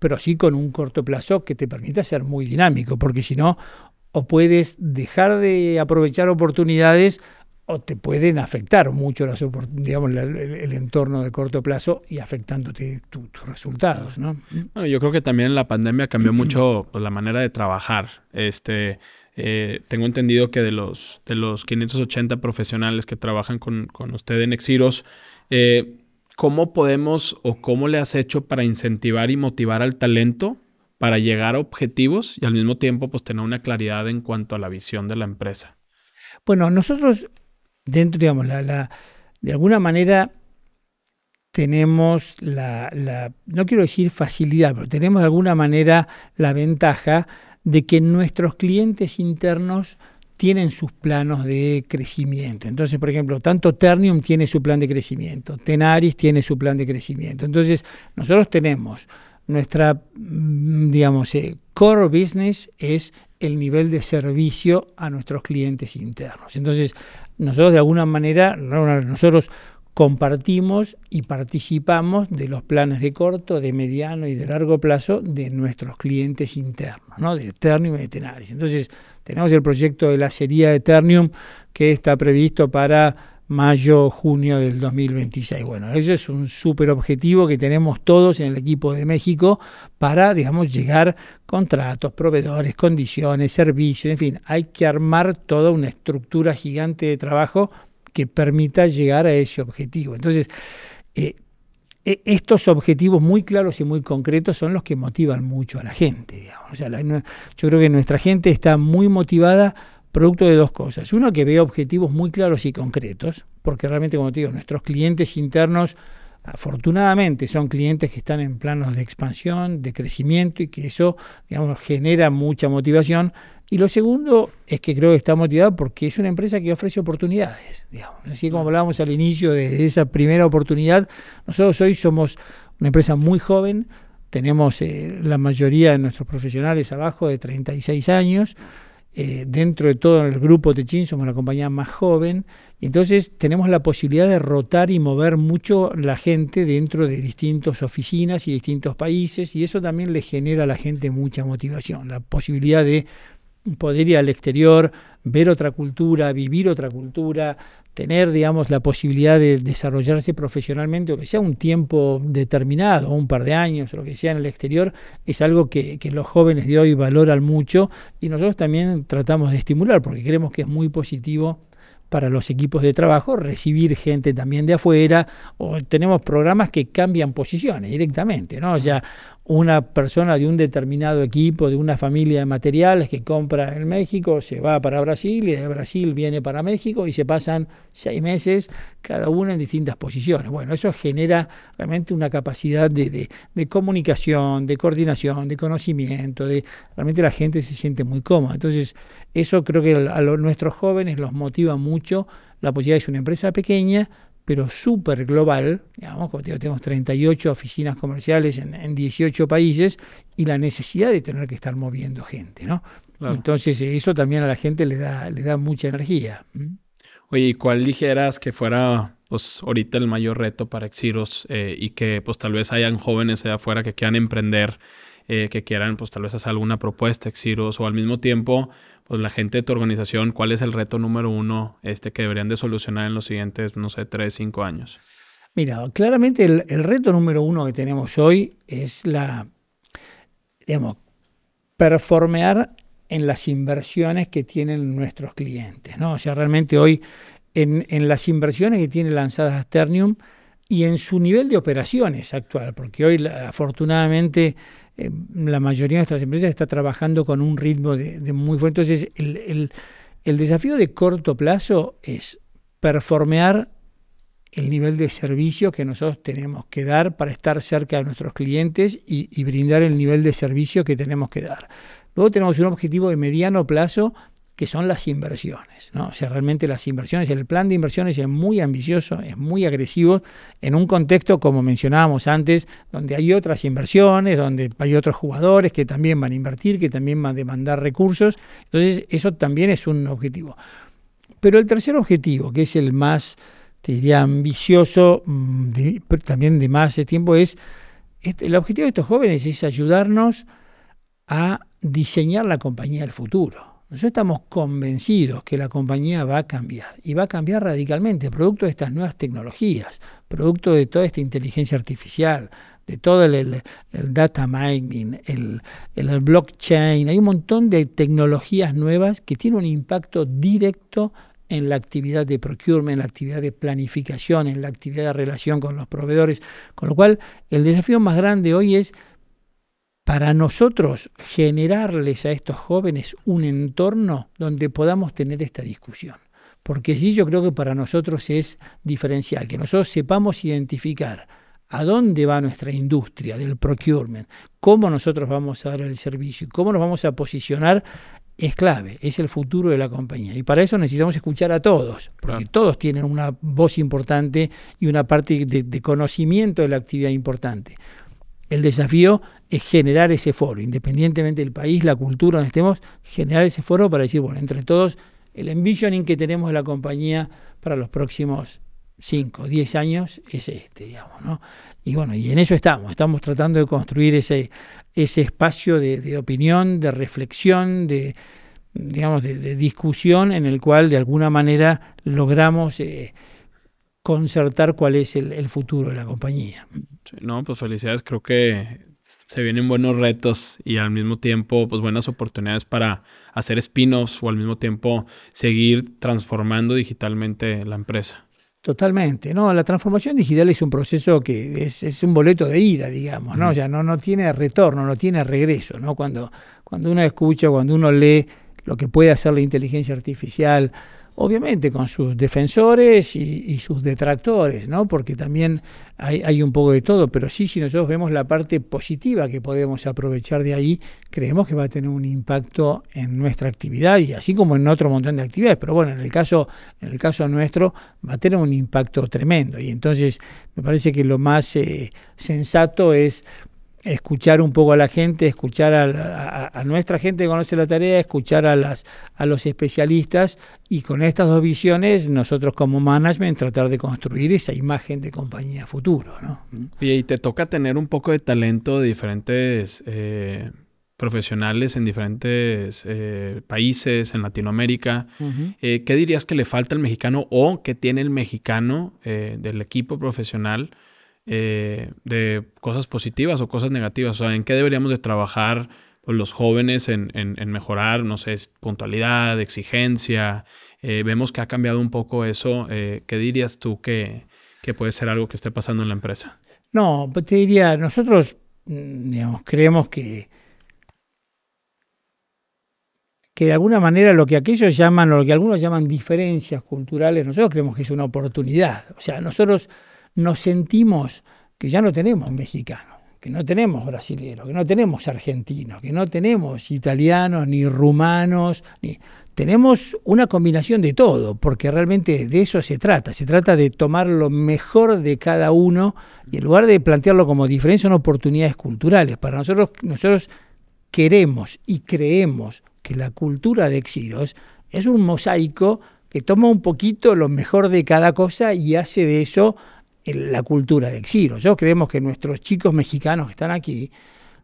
pero sí con un corto plazo que te permita ser muy dinámico, porque si no, o puedes dejar de aprovechar oportunidades o te pueden afectar mucho las, digamos, el, entorno de corto plazo y afectándote tus resultados. ¿no? Bueno, yo creo que también la pandemia cambió mucho [clears throat] pues, la manera de trabajar. Este, eh, tengo entendido que de los, de los 580 profesionales que trabajan con, con usted en Exiros, eh, ¿cómo podemos o cómo le has hecho para incentivar y motivar al talento para llegar a objetivos y al mismo tiempo pues, tener una claridad en cuanto a la visión de la empresa? Bueno, nosotros dentro, digamos, la, la, de alguna manera tenemos la, la, no quiero decir facilidad, pero tenemos de alguna manera la ventaja de que nuestros clientes internos tienen sus planos de crecimiento. Entonces, por ejemplo, tanto Ternium tiene su plan de crecimiento, Tenaris tiene su plan de crecimiento. Entonces, nosotros tenemos nuestra, mm, digamos, eh, core business es el nivel de servicio a nuestros clientes internos. Entonces, nosotros de alguna manera, nosotros compartimos y participamos de los planes de corto, de mediano y de largo plazo de nuestros clientes internos, ¿no? de Eternium y de Tenaris. Entonces, tenemos el proyecto de la serie Eternium que está previsto para mayo, junio del 2026. Bueno, eso es un súper objetivo que tenemos todos en el equipo de México para, digamos, llegar contratos, proveedores, condiciones, servicios, en fin, hay que armar toda una estructura gigante de trabajo que permita llegar a ese objetivo. Entonces, eh, e, estos objetivos muy claros y muy concretos son los que motivan mucho a la gente. O sea, yo creo que nuestra gente está muy motivada producto de dos cosas. Uno, que ve objetivos muy claros y concretos, porque realmente, como te digo, nuestros clientes internos, afortunadamente, son clientes que están en planos de expansión, de crecimiento y que eso, digamos, genera mucha motivación. Y lo segundo es que creo que está motivado porque es una empresa que ofrece oportunidades. Digamos. Así como hablábamos al inicio de esa primera oportunidad, nosotros hoy somos una empresa muy joven, tenemos eh, la mayoría de nuestros profesionales abajo de 36 años, eh, dentro de todo el grupo Techin somos la compañía más joven, y entonces tenemos la posibilidad de rotar y mover mucho la gente dentro de distintas oficinas y distintos países, y eso también le genera a la gente mucha motivación, la posibilidad de poder ir al exterior, ver otra cultura, vivir otra cultura, tener, digamos, la posibilidad de desarrollarse profesionalmente, o que sea un tiempo determinado, un par de años, o lo que sea en el exterior, es algo que, los jóvenes de hoy valoran mucho y nosotros también tratamos de estimular, porque creemos que es muy positivo para los equipos de trabajo, recibir gente también de afuera, o tenemos programas que cambian posiciones directamente, ¿no? Ya una persona de un determinado equipo, de una familia de materiales que compra en México, se va para Brasil y de Brasil viene para México y se pasan seis meses cada uno en distintas posiciones. Bueno, eso genera realmente una capacidad de, comunicación, de coordinación, de conocimiento, de realmente la gente se siente muy cómoda. Entonces, eso creo que a, nuestros jóvenes los motiva mucho. La posibilidad es una empresa pequeña, pero súper global, digamos, como tenemos 38 oficinas comerciales en, 18 países y la necesidad de tener que estar moviendo gente, ¿no? Entonces eso también a la gente le da, le da mucha energía. Oye, ¿y cuál dijeras que fuera pues ahorita el mayor reto para Exiros eh, y que pues tal vez hayan jóvenes allá afuera que quieran emprender, eh, que quieran pues tal vez hacer alguna propuesta Exiros o al mismo tiempo pues la gente de tu organización, ¿cuál es el reto número uno este, que deberían de solucionar en los siguientes, no sé, tres, cinco años? Mira, claramente el, reto número uno que tenemos hoy es la, digamos, performear en las inversiones que tienen nuestros clientes, ¿no? O sea, realmente hoy en, en las inversiones que tiene lanzadas Ternium y en su nivel de operaciones actual, porque hoy afortunadamente eh, la mayoría de nuestras empresas está trabajando con un ritmo de, muy fuerte. Entonces, el, desafío de corto plazo es performear el nivel de servicio que nosotros tenemos que dar para estar cerca de nuestros clientes y brindar el nivel de servicio que tenemos que dar. Luego tenemos un objetivo de mediano plazo que son las inversiones. ¿no? O sea, realmente las inversiones, el plan de inversiones es muy ambicioso, es muy agresivo, en un contexto, como mencionábamos antes, donde hay otras inversiones, donde hay otros jugadores que también van a invertir, que también van a demandar recursos. Entonces, eso también es un objetivo. Pero el tercer objetivo, que es el más, te diría, ambicioso, mm, pero también de más tiempo, es, este, el objetivo de estos jóvenes es ayudarnos a diseñar la compañía del futuro. Nosotros estamos convencidos que la compañía va a cambiar y va a cambiar radicalmente, producto de estas nuevas tecnologías, producto de toda esta inteligencia artificial, de todo el, data mining, el, blockchain. Hay un montón de tecnologías nuevas que tienen un impacto directo en la actividad de procurement, en la actividad de planificación, en la actividad de relación con los proveedores. Con lo cual, el desafío más grande hoy es para nosotros generarles a estos jóvenes un entorno donde podamos tener esta discusión. Porque sí, yo creo que para nosotros es diferencial, que nosotros sepamos identificar a dónde va nuestra industria del procurement, cómo nosotros vamos a dar el servicio y cómo nos vamos a posicionar, es clave, es el futuro de la compañía. Y para eso necesitamos escuchar a todos, porque todos tienen una voz importante y una parte de conocimiento de la actividad importante. El desafío es generar ese foro, independientemente del país, la cultura donde estemos, generar ese foro para decir, bueno, entre todos, el envisioning que tenemos de la compañía para los próximos 5, 10 años es este, digamos, ¿no? Y bueno, y en eso estamos, estamos tratando de construir ese, ese espacio de, opinión, de reflexión, de, digamos, de, discusión en el cual de alguna manera logramos... Eh, concertar cuál es el, futuro de la compañía. No, pues felicidades, creo que se vienen buenos retos y al mismo tiempo pues buenas oportunidades para hacer spin-offs o al mismo tiempo seguir transformando digitalmente la empresa. Totalmente, no, la transformación digital es un proceso que es, un boleto de ida, digamos, ¿no? O sea, no, no tiene retorno, no tiene regreso, ¿no? Cuando, cuando uno escucha, cuando uno lee lo que puede hacer la inteligencia artificial, obviamente con sus defensores y, sus detractores, ¿no? porque también hay, un poco de todo, pero sí, si nosotros vemos la parte positiva que podemos aprovechar de ahí, creemos que va a tener un impacto en nuestra actividad y así como en otro montón de actividades, pero bueno, en el caso, en el caso nuestro va a tener un impacto tremendo y entonces me parece que lo más eh, sensato es escuchar un poco a la gente, escuchar a, nuestra gente que conoce la tarea, escuchar a, las, a los especialistas y con estas dos visiones nosotros como management tratar de construir esa imagen de compañía futuro. ¿no? Y, te toca tener un poco de talento de diferentes eh, profesionales en diferentes eh, países, en Latinoamérica. Eh, ¿Qué dirías que le falta al mexicano o que tiene el mexicano del equipo profesional? Eh, de cosas positivas o cosas negativas. O sea, ¿en qué deberíamos de trabajar los jóvenes en, mejorar, no sé, puntualidad, exigencia? Eh, vemos que ha cambiado un poco eso. Eh, ¿Qué dirías tú que, puede ser algo que esté pasando en la empresa? No, pues te diría, nosotros, mm, creemos que que de alguna manera lo que aquellos llaman, o lo que algunos llaman diferencias culturales, nosotros creemos que es una oportunidad. O sea, nosotros nos sentimos que ya no tenemos mexicanos, que no tenemos brasileños, que no tenemos argentinos, que no tenemos italianos, ni rumanos, ni... Tenemos una combinación de todo, porque realmente de eso se trata. Se trata de tomar lo mejor de cada uno y en lugar de plantearlo como diferencia, son oportunidades culturales. Para nosotros, nosotros queremos y creemos que la cultura de Exiros es un mosaico que toma un poquito lo mejor de cada cosa y hace de eso la cultura de exilio. Yo creemos que nuestros chicos mexicanos que están aquí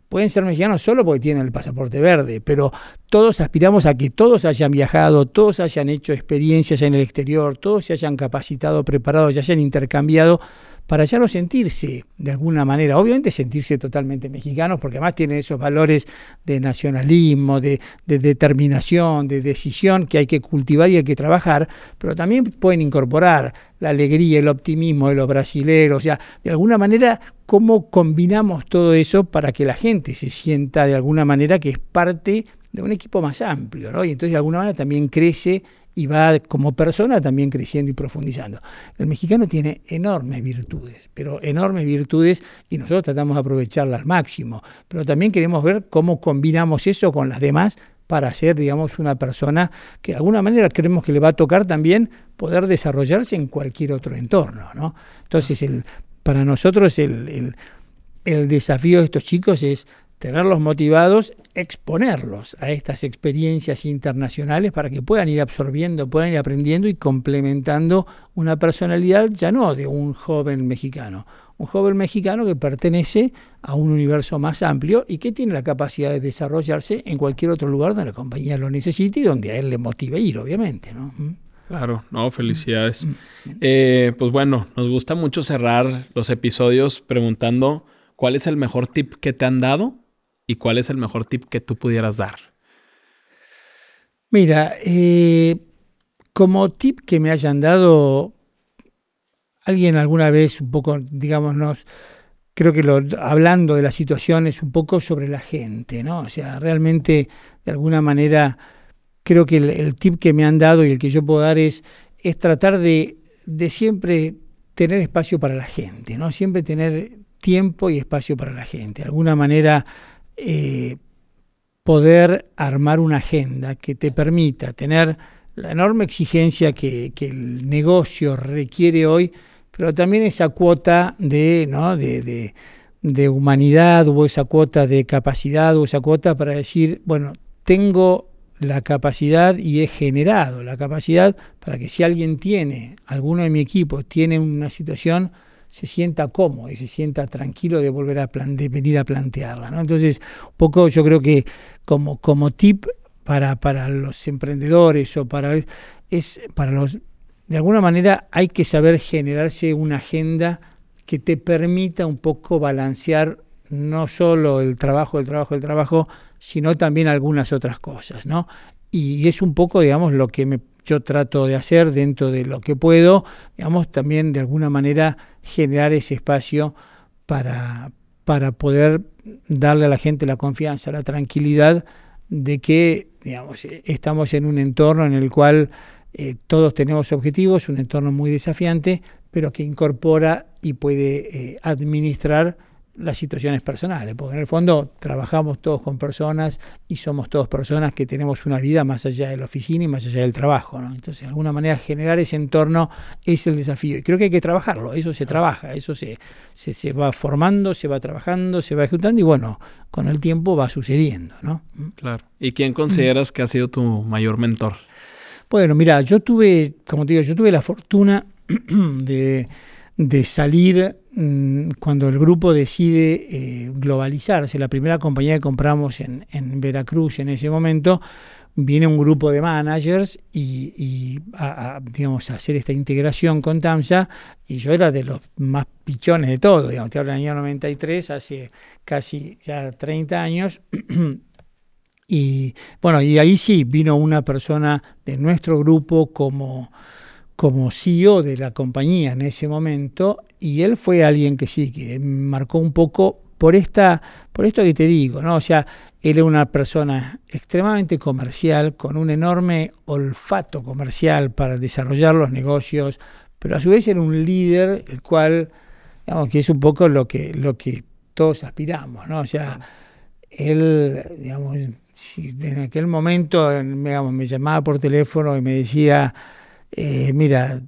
pueden ser mexicanos solo porque tienen el pasaporte verde, pero todos aspiramos a que todos hayan viajado, todos hayan hecho experiencias en el exterior, todos se hayan capacitado, preparado, se hayan intercambiado para ya no sentirse de alguna manera, obviamente sentirse totalmente mexicanos, porque además tienen esos valores de nacionalismo, de, determinación, de decisión que hay que cultivar y hay que trabajar, pero también pueden incorporar la alegría, el optimismo de los brasileros, o sea, de alguna manera, cómo combinamos todo eso para que la gente se sienta de alguna manera que es parte de un equipo más amplio, ¿no? Y entonces de alguna manera también crece y va como persona también creciendo y profundizando. El mexicano tiene enormes virtudes, pero enormes virtudes y nosotros tratamos de aprovecharlas al máximo, pero también queremos ver cómo combinamos eso con las demás para ser, digamos, una persona que de alguna manera creemos que le va a tocar también poder desarrollarse en cualquier otro entorno. ¿no? Entonces, el, para nosotros el, el desafío de estos chicos es tenerlos motivados, exponerlos a estas experiencias internacionales para que puedan ir absorbiendo, puedan ir aprendiendo y complementando una personalidad ya no de un joven mexicano, un joven mexicano que pertenece a un universo más amplio y que tiene la capacidad de desarrollarse en cualquier otro lugar donde la compañía lo necesite y donde a él le motive ir, obviamente. ¿no? ¿Mm? Claro, no, felicidades. Mm. Eh, pues bueno, nos gusta mucho cerrar los episodios preguntando cuál es el mejor tip que te han dado y cuál es el mejor tip que tú pudieras dar? Mira, eh, como tip que me hayan dado alguien alguna vez, un poco, digámonos, creo que lo, hablando de la situación es un poco sobre la gente, ¿no? O sea, realmente, de alguna manera, creo que el, tip que me han dado y el que yo puedo dar es, es tratar de, de siempre tener espacio para la gente, ¿no? Siempre tener tiempo y espacio para la gente. De alguna manera, eh, poder armar una agenda que te permita tener la enorme exigencia que, el negocio requiere hoy, pero también esa cuota de, ¿no? de, de, humanidad o esa cuota de capacidad o esa cuota para decir, bueno, tengo la capacidad y he generado la capacidad para que si alguien tiene, alguno de mi equipo tiene una situación, se sienta cómodo y se sienta tranquilo de volver a de venir a plantearla. ¿no? Entonces, un poco yo creo que como, como tip para, para los emprendedores o para, es, para los de alguna manera hay que saber generarse una agenda que te permita un poco balancear no solo el trabajo, el trabajo, el trabajo, sino también algunas otras cosas, ¿no? Y es un poco, digamos, lo que me, yo trato de hacer dentro de lo que puedo, digamos, también de alguna manera generar ese espacio para, para poder darle a la gente la confianza, la tranquilidad de que, digamos, estamos en un entorno en el cual eh, todos tenemos objetivos, un entorno muy desafiante, pero que incorpora y puede eh, administrar las situaciones personales, porque en el fondo trabajamos todos con personas y somos todos personas que tenemos una vida más allá de la oficina y más allá del trabajo. ¿no? Entonces, de alguna manera, generar ese entorno es el desafío. Y creo que hay que trabajarlo, eso se trabaja, eso se, se, se va formando, se va trabajando, se va ejecutando y bueno, con el tiempo va sucediendo. ¿no? ¿Mm? Claro. ¿Y quién consideras que ha sido tu mayor mentor? Bueno, mira, yo tuve, como te digo, yo tuve la fortuna [clears throat] de, de salir cuando el grupo decide eh, globalizarse, la primera compañía que compramos en, Veracruz en ese momento, viene un grupo de managers y, a, digamos, hacer esta integración con TAMSA y yo era de los más pichones de todo, digamos, te hablo del año 93, hace casi ya 30 años. [clears throat] y bueno, y ahí sí vino una persona de nuestro grupo como como CEO de la compañía en ese momento y él fue alguien que sí, que marcó un poco por esta, por esto que te digo, ¿no? O sea, él era una persona extremadamente comercial, con un enorme olfato comercial para desarrollar los negocios, pero a su vez era un líder, el cual, digamos, que es un poco lo que, lo que todos aspiramos, ¿no? O sea, él, digamos, si en aquel momento digamos, me llamaba por teléfono y me decía, eh, mira,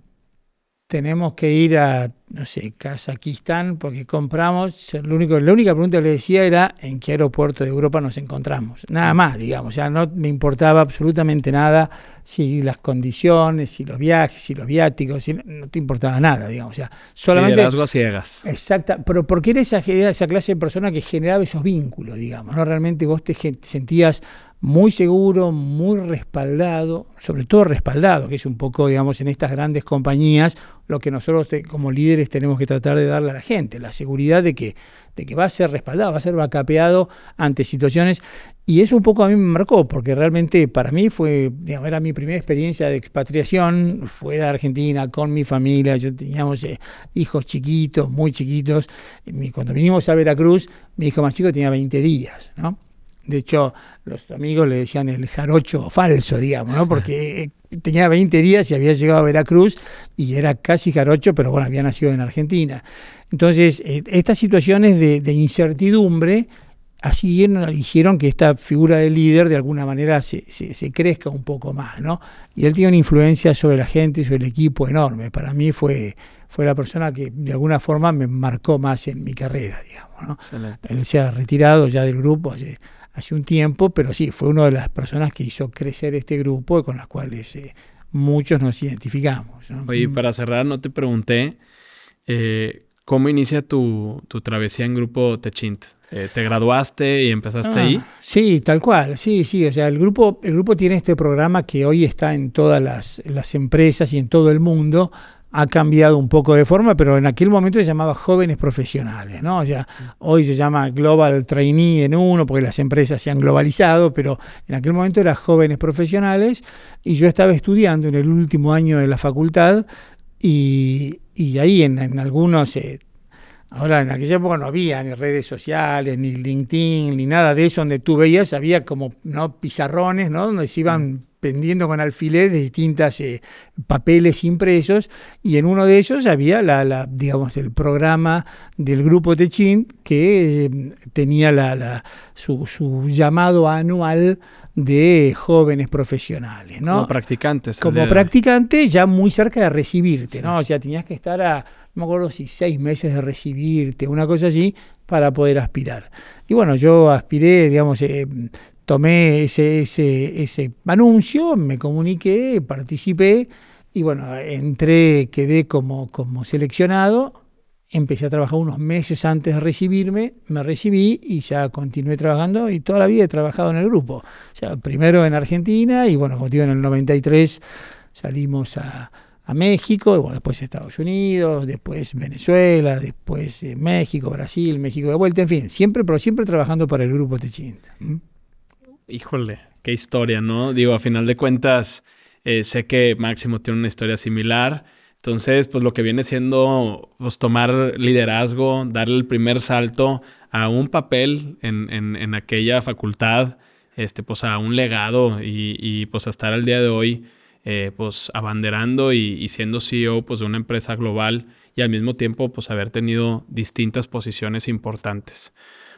tenemos que ir a, no sé, Kazajistán porque compramos, lo único, la única pregunta que le decía era en qué aeropuerto de Europa nos encontramos. Nada más, digamos, ya no me importaba absolutamente nada si las condiciones, si los viajes, si los viáticos, si, no te importaba nada, digamos, ya solamente... Liderazgo a ciegas. Exacta, pero porque eres esa, esa clase de persona que generaba esos vínculos, digamos, ¿no? Realmente vos te sentías muy seguro, muy respaldado, sobre todo respaldado, que es un poco, digamos, en estas grandes compañías, lo que nosotros como líderes tenemos que tratar de darle a la gente, la seguridad de que, de que va a ser respaldado, va a ser vacapeado ante situaciones. Y eso un poco a mí me marcó, porque realmente para mí fue, digamos, era mi primera experiencia de expatriación fuera de Argentina, con mi familia, yo teníamos eh, hijos chiquitos, muy chiquitos. Cuando vinimos a Veracruz, mi hijo más chico tenía 20 días, ¿no? De hecho, los amigos le decían el jarocho falso, digamos, ¿no? Porque tenía 20 días y había llegado a Veracruz y era casi jarocho, pero bueno, había nacido en Argentina. Entonces, eh, estas situaciones de, incertidumbre así hicieron que esta figura de líder de alguna manera se, se, crezca un poco más, ¿no? Y él tiene una influencia sobre la gente, sobre el equipo enorme. Para mí fue, fue la persona que de alguna forma me marcó más en mi carrera, digamos, ¿no? Él se ha retirado ya del grupo hace hace un tiempo, pero sí, fue una de las personas que hizo crecer este grupo con las cuales eh, muchos nos identificamos. ¿no? Oye, mm. para cerrar, no te pregunté eh, cómo inicia tu, tu, travesía en Grupo Techint. Eh, ¿Te graduaste y empezaste ah, ahí? Sí, tal cual, sí, sí. O sea, el grupo, el grupo tiene este programa que hoy está en todas las, las empresas y en todo el mundo, ha cambiado un poco de forma, pero en aquel momento se llamaba jóvenes profesionales, ¿no? O sea, hoy se llama Global Trainee en uno, porque las empresas se han globalizado, pero en aquel momento era jóvenes profesionales y yo estaba estudiando en el último año de la facultad y, ahí en, algunos... Eh, ahora, en aquella época no había ni redes sociales, ni LinkedIn, ni nada de eso, donde tú veías, había como ¿no? pizarrones, ¿no? Donde se iban pendiendo con alfiler de distintas eh, papeles impresos y en uno de ellos había la, digamos el programa del grupo Techin que eh, tenía la, su, llamado anual de jóvenes profesionales, ¿no? Como practicantes. Como practicantes ya muy cerca de recibirte, ¿no? O sea, tenías que estar a, no me acuerdo si seis meses de recibirte, una cosa así, para poder aspirar. Y bueno, yo aspiré, digamos, eh, tomé ese, ese, ese anuncio, me comuniqué, participé y bueno, entré, quedé como, como seleccionado, empecé a trabajar unos meses antes de recibirme, me recibí y ya continué trabajando y toda la vida he trabajado en el grupo. O sea, primero en Argentina y bueno, como digo, en el 93 salimos a, a México, bueno, después Estados Unidos, después Venezuela, después eh, México, Brasil, México de vuelta, en fin, siempre, pero siempre trabajando para el grupo Techinta. Híjole, qué historia, ¿no? Digo, a final de cuentas, eh, sé que Máximo tiene una historia similar. Entonces, pues lo que viene siendo pues, tomar liderazgo, darle el primer salto a un papel en, en, aquella facultad, este, pues a un legado y, y pues a estar al día de hoy eh, pues abanderando y, siendo CEO pues de una empresa global y al mismo tiempo pues haber tenido distintas posiciones importantes.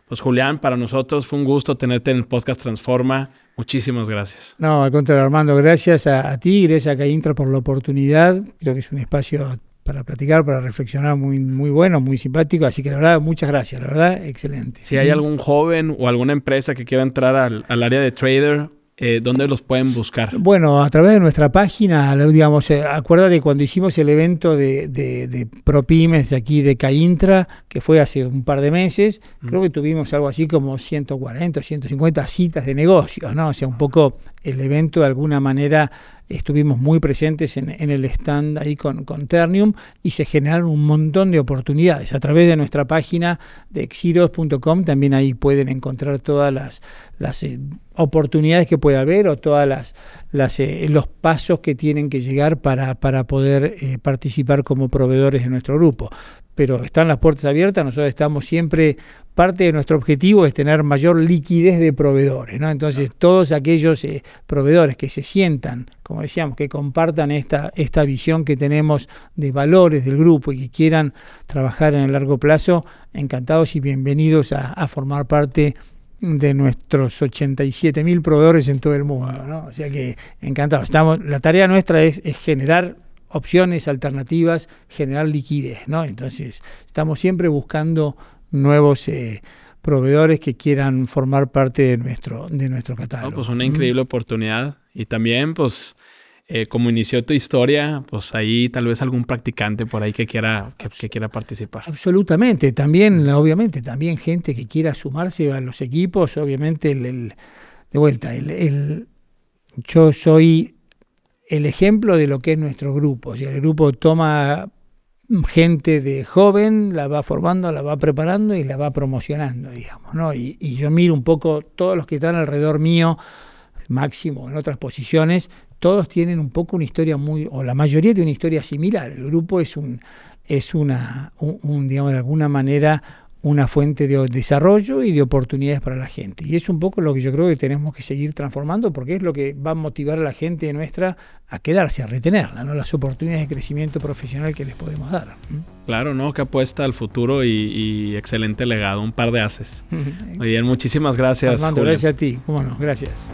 Pues Julián, para nosotros fue un gusto tenerte en el podcast Transforma. Muchísimas gracias. No, al contrario, Armando, gracias a, ti, gracias a Caintra por la oportunidad. Creo que es un espacio para platicar, para reflexionar muy, muy bueno, muy simpático. Así que la verdad, muchas gracias, la verdad, excelente. Si hay algún joven o alguna empresa que quiera entrar al, al área de trader eh, ¿dónde los pueden buscar? Bueno, a través de nuestra página, digamos, eh, acuérdate cuando hicimos el evento de, de, de ProPymes aquí de Caintra, que fue hace un par de meses, creo que tuvimos algo así como 140 150 citas de negocios, ¿no? O sea, un poco el evento de alguna manera estuvimos muy presentes en, el stand ahí con, con, Ternium y se generaron un montón de oportunidades. A través de nuestra página de exiros.com también ahí pueden encontrar todas las, las eh, oportunidades que puede haber o todas las, las eh, los pasos que tienen que llegar para, para poder eh, participar como proveedores de nuestro grupo pero están las puertas abiertas, nosotros estamos siempre, parte de nuestro objetivo es tener mayor liquidez de proveedores, ¿no? Entonces todos aquellos eh, proveedores que se sientan, como decíamos, que compartan esta, esta visión que tenemos de valores del grupo y que quieran trabajar en el largo plazo, encantados y bienvenidos a, formar parte de nuestros 87 mil proveedores en todo el mundo, ¿no? O sea que encantados. Estamos, la tarea nuestra es, es generar opciones alternativas, generar liquidez, ¿no? Entonces, estamos siempre buscando nuevos eh, proveedores que quieran formar parte de nuestro, de nuestro catálogo. pues una increíble oportunidad. Y también, pues, eh, como inició tu historia, pues ahí tal vez algún practicante por ahí que quiera, que, quiera participar. Absolutamente. También, obviamente, también gente que quiera sumarse a los equipos. Obviamente, el, de vuelta, el, yo soy el ejemplo de lo que es nuestro grupo. Si el grupo toma gente de joven, la va formando, la va preparando y la va promocionando, digamos, ¿no? Y, yo miro un poco todos los que están alrededor mío, máximo en otras posiciones, todos tienen un poco una historia muy, o la mayoría tiene una historia similar. El grupo es un, es una, un digamos, de alguna manera una fuente de desarrollo y de oportunidades para la gente. Y es un poco lo que yo creo que tenemos que seguir transformando porque es lo que va a motivar a la gente nuestra a quedarse, a retenerla, ¿no? las oportunidades de crecimiento profesional que les podemos dar. Claro, ¿no? Que apuesta al futuro y, excelente legado, un par de haces. [laughs] Muy bien, muchísimas gracias. Armando, gracias a ti, cómo no, gracias.